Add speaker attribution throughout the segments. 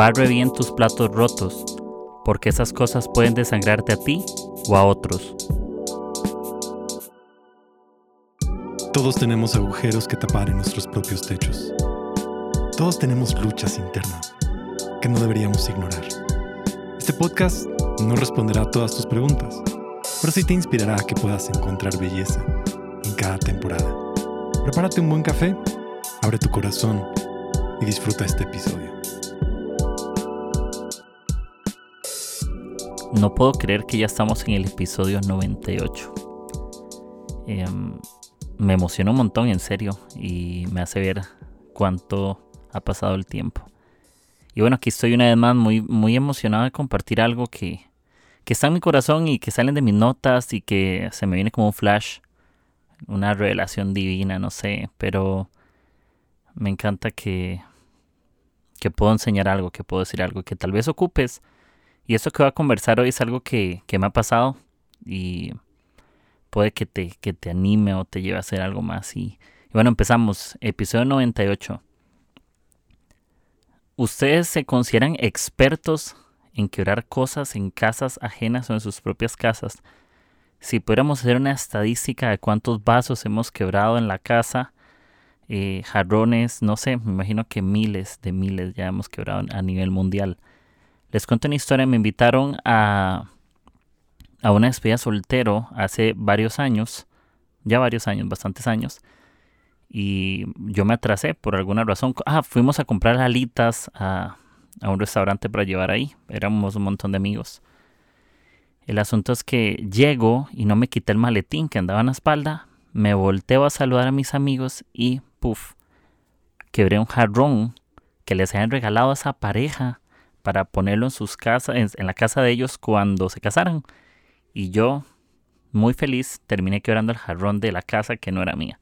Speaker 1: Barre bien tus platos rotos, porque esas cosas pueden desangrarte a ti o a otros.
Speaker 2: Todos tenemos agujeros que tapar en nuestros propios techos. Todos tenemos luchas internas que no deberíamos ignorar. Este podcast no responderá a todas tus preguntas, pero sí te inspirará a que puedas encontrar belleza en cada temporada. Prepárate un buen café, abre tu corazón y disfruta este episodio.
Speaker 1: No puedo creer que ya estamos en el episodio 98. Em, me emociona un montón, en serio, y me hace ver cuánto ha pasado el tiempo. Y bueno, aquí estoy una vez más muy, muy emocionado de compartir algo que, que está en mi corazón y que salen de mis notas y que se me viene como un flash, una revelación divina, no sé, pero me encanta que, que puedo enseñar algo, que puedo decir algo, que tal vez ocupes. Y esto que voy a conversar hoy es algo que, que me ha pasado y puede que te, que te anime o te lleve a hacer algo más. Y, y bueno, empezamos. Episodio 98. ¿Ustedes se consideran expertos en quebrar cosas en casas ajenas o en sus propias casas? Si pudiéramos hacer una estadística de cuántos vasos hemos quebrado en la casa, eh, jarrones, no sé, me imagino que miles de miles ya hemos quebrado a nivel mundial. Les cuento una historia, me invitaron a, a una despedida soltero hace varios años, ya varios años, bastantes años, y yo me atrasé por alguna razón. Ah, fuimos a comprar alitas a, a un restaurante para llevar ahí. Éramos un montón de amigos. El asunto es que llego y no me quité el maletín que andaba en la espalda. Me volteo a saludar a mis amigos y, puff, quebré un jarrón que les habían regalado a esa pareja para ponerlo en sus casas, en, la casa de ellos cuando se casaran. Y yo, muy feliz, terminé quebrando el jarrón de la casa que no era mía.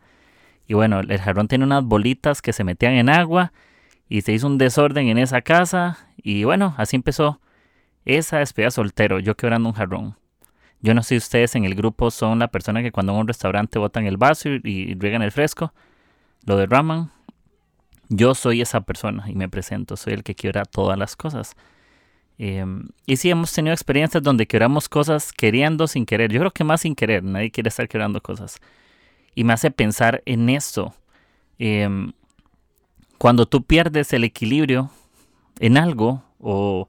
Speaker 1: Y bueno, el jarrón tiene unas bolitas que se metían en agua y se hizo un desorden en esa casa. Y bueno, así empezó esa despedida soltero, yo quebrando un jarrón. Yo no sé si ustedes en el grupo son la persona que cuando en un restaurante botan el vaso y, y riegan el fresco, lo derraman. Yo soy esa persona y me presento, soy el que quiebra todas las cosas. Eh, y sí, hemos tenido experiencias donde quebramos cosas queriendo sin querer. Yo creo que más sin querer, nadie quiere estar quebrando cosas y me hace pensar en esto. Em, cuando tú pierdes el equilibrio en algo o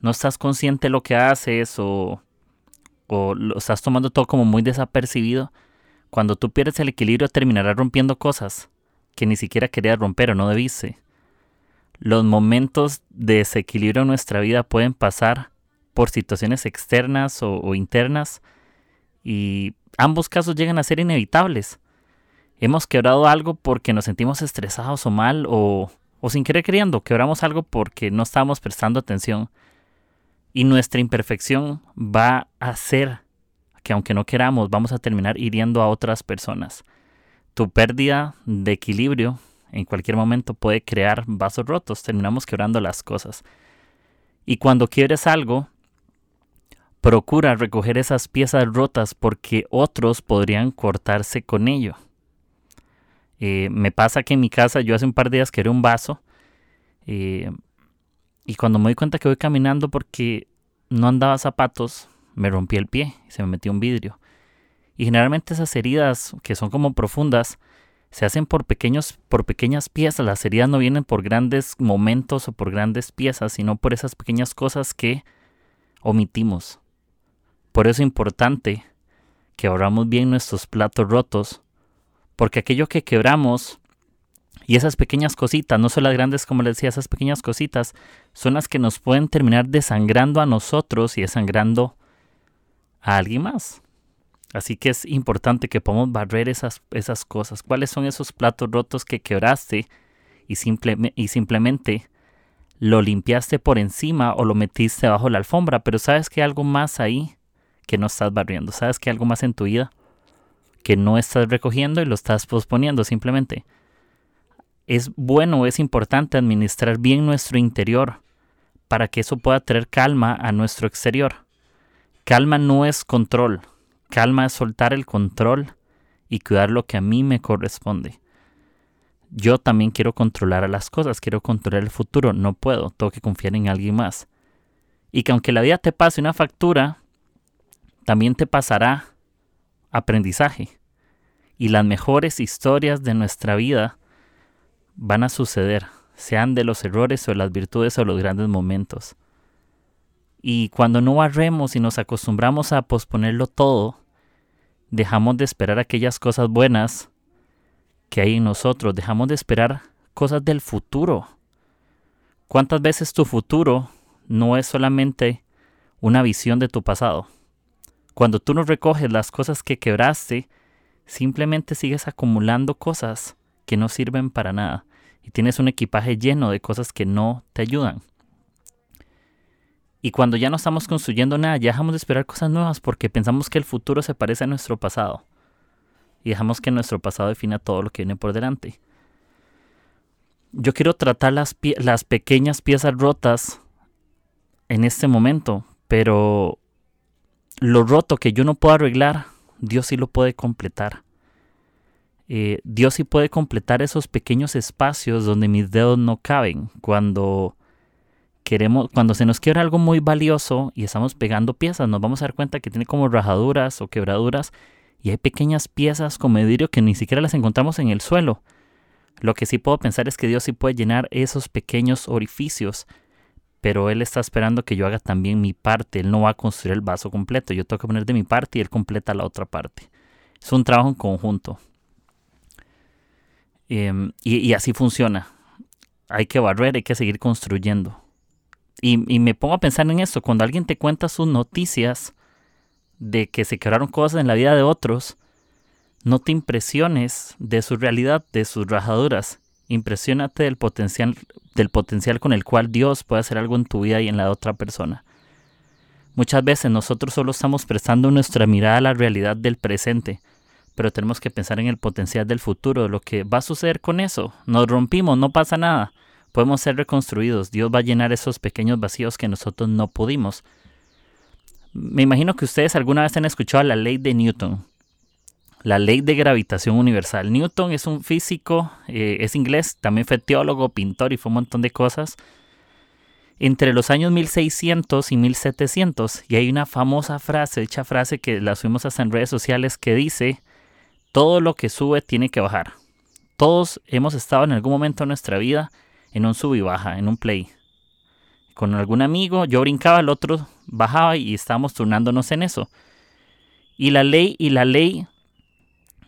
Speaker 1: no estás consciente de lo que haces o, o lo estás tomando todo como muy desapercibido, cuando tú pierdes el equilibrio terminarás rompiendo cosas que ni siquiera querías romper o no debiste. Los momentos de desequilibrio en nuestra vida pueden pasar por situaciones externas o, o internas y ambos casos llegan a ser inevitables. Hemos quebrado algo porque nos sentimos estresados o mal o, o sin querer queriendo. Quebramos algo porque no estábamos prestando atención. Y nuestra imperfección va a hacer que aunque no queramos, vamos a terminar hiriendo a otras personas. Tu pérdida de equilibrio en cualquier momento puede crear vasos rotos. Terminamos quebrando las cosas. Y cuando quieres algo, Procura recoger esas piezas rotas porque otros podrían cortarse con ello. Eh, me pasa que en mi casa yo hace un par de días quebré un vaso eh, y cuando me doy cuenta que voy caminando porque no andaba zapatos, me rompí el pie y se me metió un vidrio. Y generalmente esas heridas que son como profundas se hacen por pequeños por pequeñas piezas. Las heridas no vienen por grandes momentos o por grandes piezas, sino por esas pequeñas cosas que omitimos. Por eso es importante que abramos bien nuestros platos rotos, porque aquello que quebramos y esas pequeñas cositas, no son las grandes como les decía, esas pequeñas cositas son las que nos pueden terminar desangrando a nosotros y desangrando a alguien más. Así que es importante que podamos barrer esas, esas cosas. ¿Cuáles son esos platos rotos que quebraste y, simple, y simplemente lo limpiaste por encima o lo metiste bajo la alfombra? Pero sabes que hay algo más ahí que no estás barriendo. Sabes que hay algo más en tu vida que no estás recogiendo y lo estás posponiendo simplemente. Es bueno, es importante administrar bien nuestro interior para que eso pueda traer calma a nuestro exterior. Calma no es control. Calma es soltar el control y cuidar lo que a mí me corresponde. yo también quiero controlar a las cosas, quiero controlar el futuro, no puedo, tengo que confiar en alguien más. Y que aunque la vida te pase una factura, también te pasará aprendizaje. Y las mejores historias de nuestra vida van a suceder, sean de los errores o las virtudes o los grandes momentos. Y cuando no barremos y nos acostumbramos a posponerlo todo, dejamos de esperar aquellas cosas buenas que hay en nosotros, dejamos de esperar cosas del futuro. ¿Cuántas veces tu futuro no es solamente una visión de tu pasado? Cuando tú no recoges las cosas que quebraste, simplemente sigues acumulando cosas que no sirven para nada y tienes un equipaje lleno de cosas que no te ayudan. Y cuando ya no estamos construyendo nada, ya dejamos de esperar cosas nuevas porque pensamos que el futuro se parece a nuestro pasado. Y dejamos que nuestro pasado defina todo lo que viene por delante. Yo quiero tratar las, pequeñas piezas rotas en este momento, pero lo roto que yo no puedo arreglar, Dios sí lo puede completar. Eh, Dios sí puede completar esos pequeños espacios donde mis dedos no caben. Cuando queremos, cuando se nos quiebra algo muy valioso y estamos pegando piezas, nos vamos a dar cuenta que tiene como rajaduras o quebraduras y hay pequeñas piezas como vidrio que ni siquiera las encontramos en el suelo. Lo que sí puedo pensar es que Dios sí puede llenar esos pequeños orificios, pero Él está esperando que yo haga también mi parte. Él no va a construir el vaso completo. Yo tengo que poner de mi parte y Él completa la otra parte. Es un trabajo en conjunto. Em, y, así funciona. Hay que barrer, hay que seguir construyendo. Y, me pongo a pensar en esto. Cuando alguien te cuenta sus noticias de que se quebraron cosas en la vida de otros, no te impresiones de su realidad, de sus rajaduras. Impresionate del potencial, del potencial con el cual Dios puede hacer algo en tu vida y en la de otra persona. Muchas veces nosotros solo estamos prestando nuestra mirada a la realidad del presente pero tenemos que pensar en el potencial del futuro, lo que va a suceder con eso. Nos rompimos, no pasa nada. Podemos ser reconstruidos. Dios va a llenar esos pequeños vacíos que nosotros no pudimos. Me imagino que ustedes alguna vez han escuchado la ley de Newton, la ley de gravitación universal. Newton es un físico, eh, es inglés, también fue teólogo, pintor y fue un montón de cosas. Entre los años 1600 y 1700, y hay una famosa frase, dicha frase que la subimos hasta en redes sociales, que dice, todo lo que sube tiene que bajar. Todos hemos estado en algún momento de nuestra vida en un sub y baja, en un play. Con algún amigo, yo brincaba, el otro bajaba y estábamos turnándonos en eso. Y la ley y la ley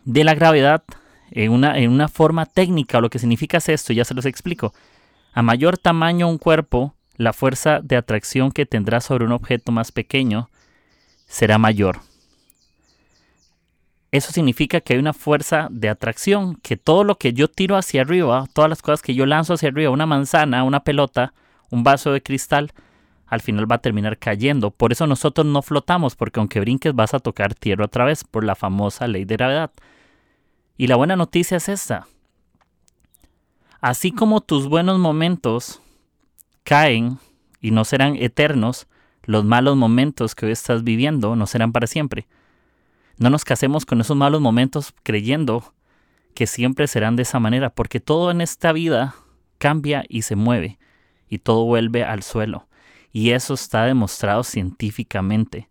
Speaker 1: de la gravedad en una, en una forma técnica, lo que significa es esto, ya se los explico. A mayor tamaño un cuerpo, la fuerza de atracción que tendrá sobre un objeto más pequeño será mayor. Eso significa que hay una fuerza de atracción, que todo lo que yo tiro hacia arriba, todas las cosas que yo lanzo hacia arriba, una manzana, una pelota, un vaso de cristal, al final va a terminar cayendo. Por eso nosotros no flotamos, porque aunque brinques vas a tocar tierra otra vez por la famosa ley de gravedad. Y la buena noticia es esta. Así como tus buenos momentos caen y no serán eternos, los malos momentos que hoy estás viviendo no serán para siempre. No nos casemos con esos malos momentos creyendo que siempre serán de esa manera, porque todo en esta vida cambia y se mueve, y todo vuelve al suelo. Y eso está demostrado científicamente.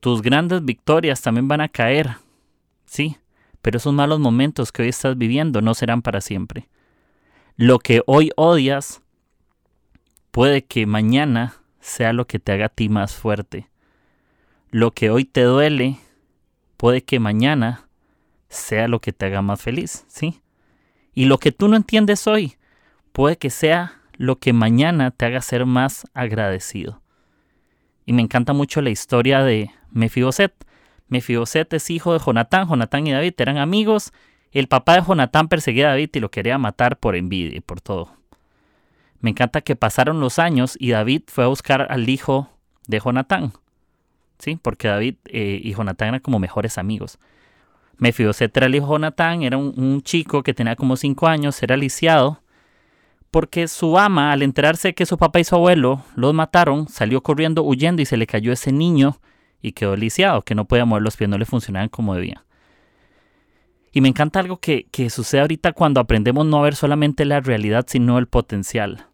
Speaker 1: Tus grandes victorias también van a caer, sí, pero esos malos momentos que hoy estás viviendo no serán para siempre. Lo que hoy odias puede que mañana sea lo que te haga a ti más fuerte. Lo que hoy te duele puede que mañana sea lo que te haga más feliz, ¿sí? Y lo que tú no entiendes hoy puede que sea lo que mañana te haga ser más agradecido. Y me encanta mucho la historia de Mefiboset. Mefiboset es hijo de Jonatán. Jonatán y David eran amigos. El papá de Jonatán perseguía a David y lo quería matar por envidia y por todo. Me encanta que pasaron los años y David fue a buscar al hijo de Jonatán. ¿Sí? Porque David eh, y Jonatán eran como mejores amigos. Mefiboset era el hijo de Jonatán, era un, chico que tenía como cinco años, era lisiado, porque su ama, al enterarse que su papá y su abuelo los mataron, salió corriendo huyendo y se le cayó ese niño y quedó lisiado, que no podía mover los pies, no le funcionaban como debía. Y me encanta algo que, que sucede ahorita cuando aprendemos no a ver solamente la realidad, sino el potencial.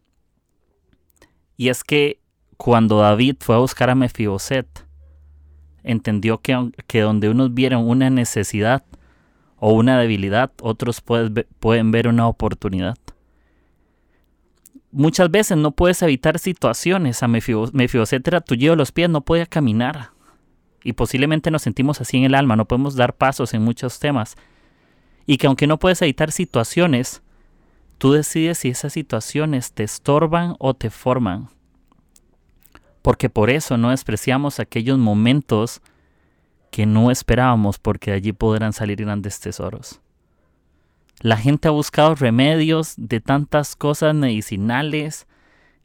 Speaker 1: Y es que cuando David fue a buscar a Mefiboset, entendió que, que donde unos vieron una necesidad o una debilidad, otros pueden ver una oportunidad. Muchas veces no puedes evitar situaciones. A Mefiboset era tullido los pies, no podía caminar. Y posiblemente nos sentimos así en el alma, no podemos dar pasos en muchos temas. Y que aunque no puedes evitar situaciones, tú decides si esas situaciones te estorban o te forman. Porque por eso no despreciamos aquellos momentos que no esperábamos porque de allí podrán salir grandes tesoros. La gente ha buscado remedios de tantas cosas medicinales,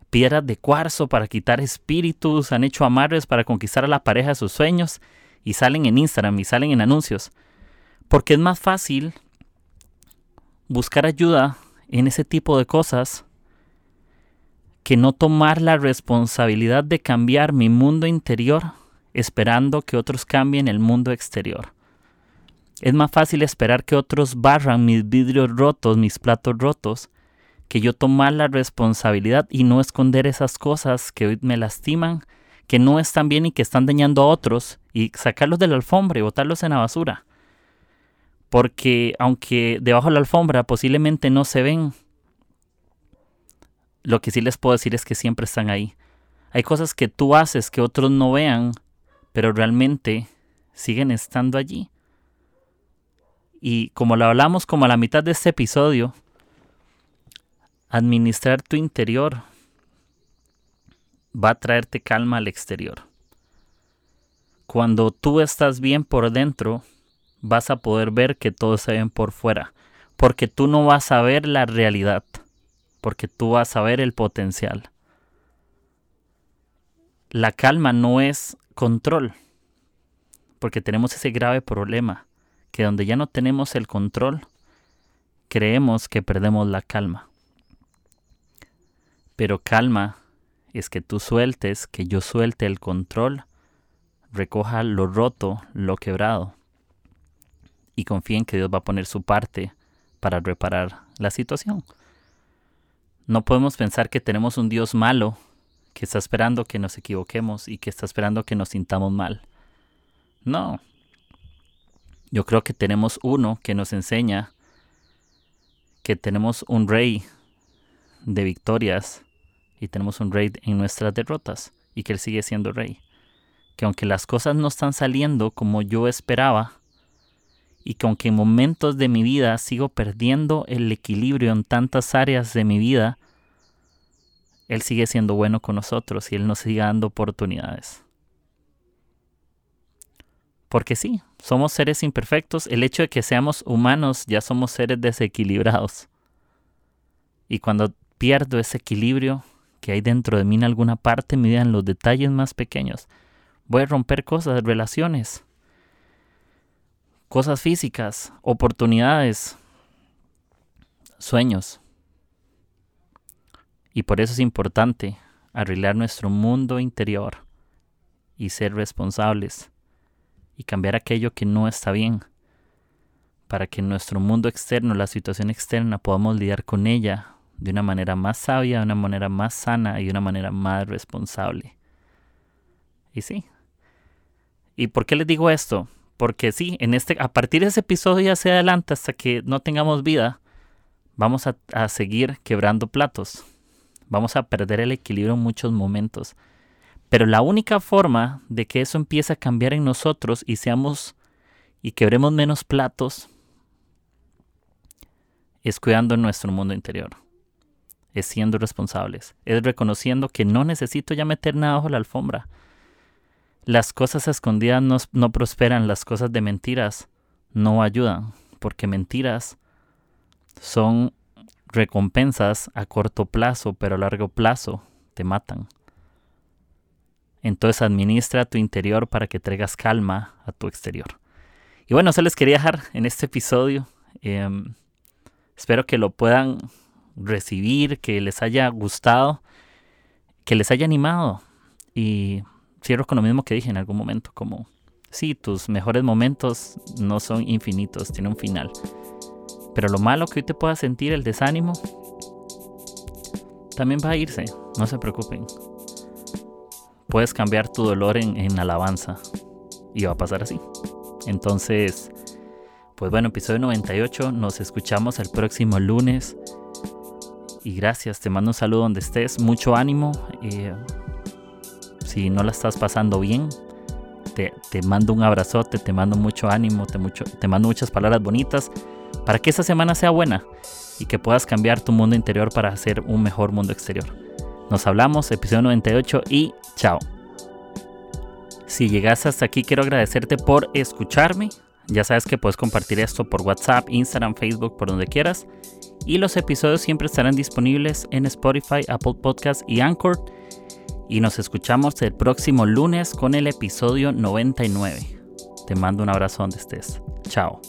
Speaker 1: piedras de cuarzo para quitar espíritus, han hecho amarres para conquistar a la pareja de sus sueños y salen en Instagram y salen en anuncios. Porque es más fácil buscar ayuda en ese tipo de cosas que no tomar la responsabilidad de cambiar mi mundo interior esperando que otros cambien el mundo exterior. Es más fácil esperar que otros barran mis vidrios rotos, mis platos rotos, que yo tomar la responsabilidad y no esconder esas cosas que hoy me lastiman, que no están bien y que están dañando a otros, y sacarlos de la alfombra y botarlos en la basura. Porque aunque debajo de la alfombra posiblemente no se ven, lo que sí les puedo decir es que siempre están ahí. Hay cosas que tú haces que otros no vean, pero realmente siguen estando allí. Y como lo hablamos como a la mitad de este episodio, administrar tu interior va a traerte calma al exterior. Cuando tú estás bien por dentro, vas a poder ver que todo está bien por fuera, porque tú no vas a ver la realidad porque tú vas a ver el potencial. La calma no es control, porque tenemos ese grave problema, que donde ya no tenemos el control, creemos que perdemos la calma. Pero calma es que tú sueltes, que yo suelte el control, recoja lo roto, lo quebrado, y confíe en que Dios va a poner su parte para reparar la situación. No podemos pensar que tenemos un Dios malo que está esperando que nos equivoquemos y que está esperando que nos sintamos mal. No. Yo creo que tenemos uno que nos enseña que tenemos un rey de victorias y tenemos un rey en nuestras derrotas y que él sigue siendo rey. Que aunque las cosas no están saliendo como yo esperaba, y que aunque en momentos de mi vida sigo perdiendo el equilibrio en tantas áreas de mi vida, Él sigue siendo bueno con nosotros y Él nos sigue dando oportunidades. Porque sí, somos seres imperfectos. El hecho de que seamos humanos ya somos seres desequilibrados. Y cuando pierdo ese equilibrio que hay dentro de mí en alguna parte, me en los detalles más pequeños, voy a romper cosas, relaciones cosas físicas, oportunidades, sueños. Y por eso es importante arreglar nuestro mundo interior y ser responsables y cambiar aquello que no está bien para que en nuestro mundo externo, la situación externa, podamos lidiar con ella de una manera más sabia, de una manera más sana y de una manera más responsable. Y sí. ¿Y por qué les digo esto? Porque sí, en este, a partir de ese episodio hacia adelante, hasta que no tengamos vida, vamos a, a seguir quebrando platos. Vamos a perder el equilibrio en muchos momentos. Pero la única forma de que eso empiece a cambiar en nosotros y seamos y quebremos menos platos es cuidando nuestro mundo interior. Es siendo responsables. Es reconociendo que no necesito ya meter nada bajo la alfombra las cosas escondidas no, prosperan, las cosas de mentiras no ayudan, porque mentiras son recompensas a corto plazo, pero a largo plazo te matan. Entonces administra tu interior para que traigas calma a tu exterior. Y bueno, eso les quería dejar en este episodio. Em, espero que lo puedan recibir, que les haya gustado, que les haya animado. Y cierro con lo mismo que dije en algún momento, como sí, tus mejores momentos no son infinitos, tiene un final. Pero lo malo que hoy te pueda sentir, el desánimo, también va a irse, no se preocupen. Puedes cambiar tu dolor en, alabanza y va a pasar así. Entonces, pues bueno, episodio 98, nos escuchamos el próximo lunes. Y gracias, te mando un saludo donde estés, mucho ánimo. Eh, si no la estás pasando bien, te, mando un abrazote, te mando mucho ánimo, te, mucho, te mando muchas palabras bonitas para que esta semana sea buena y que puedas cambiar tu mundo interior para hacer un mejor mundo exterior. Nos hablamos, episodio 98 y chao. Si llegaste hasta aquí, quiero agradecerte por escucharme. Ya sabes que puedes compartir esto por WhatsApp, Instagram, Facebook, por donde quieras. Y los episodios siempre estarán disponibles en Spotify, Apple Podcasts y Anchor. Y nos escuchamos el próximo lunes con el episodio 99. Te mando un abrazo donde estés. Chao.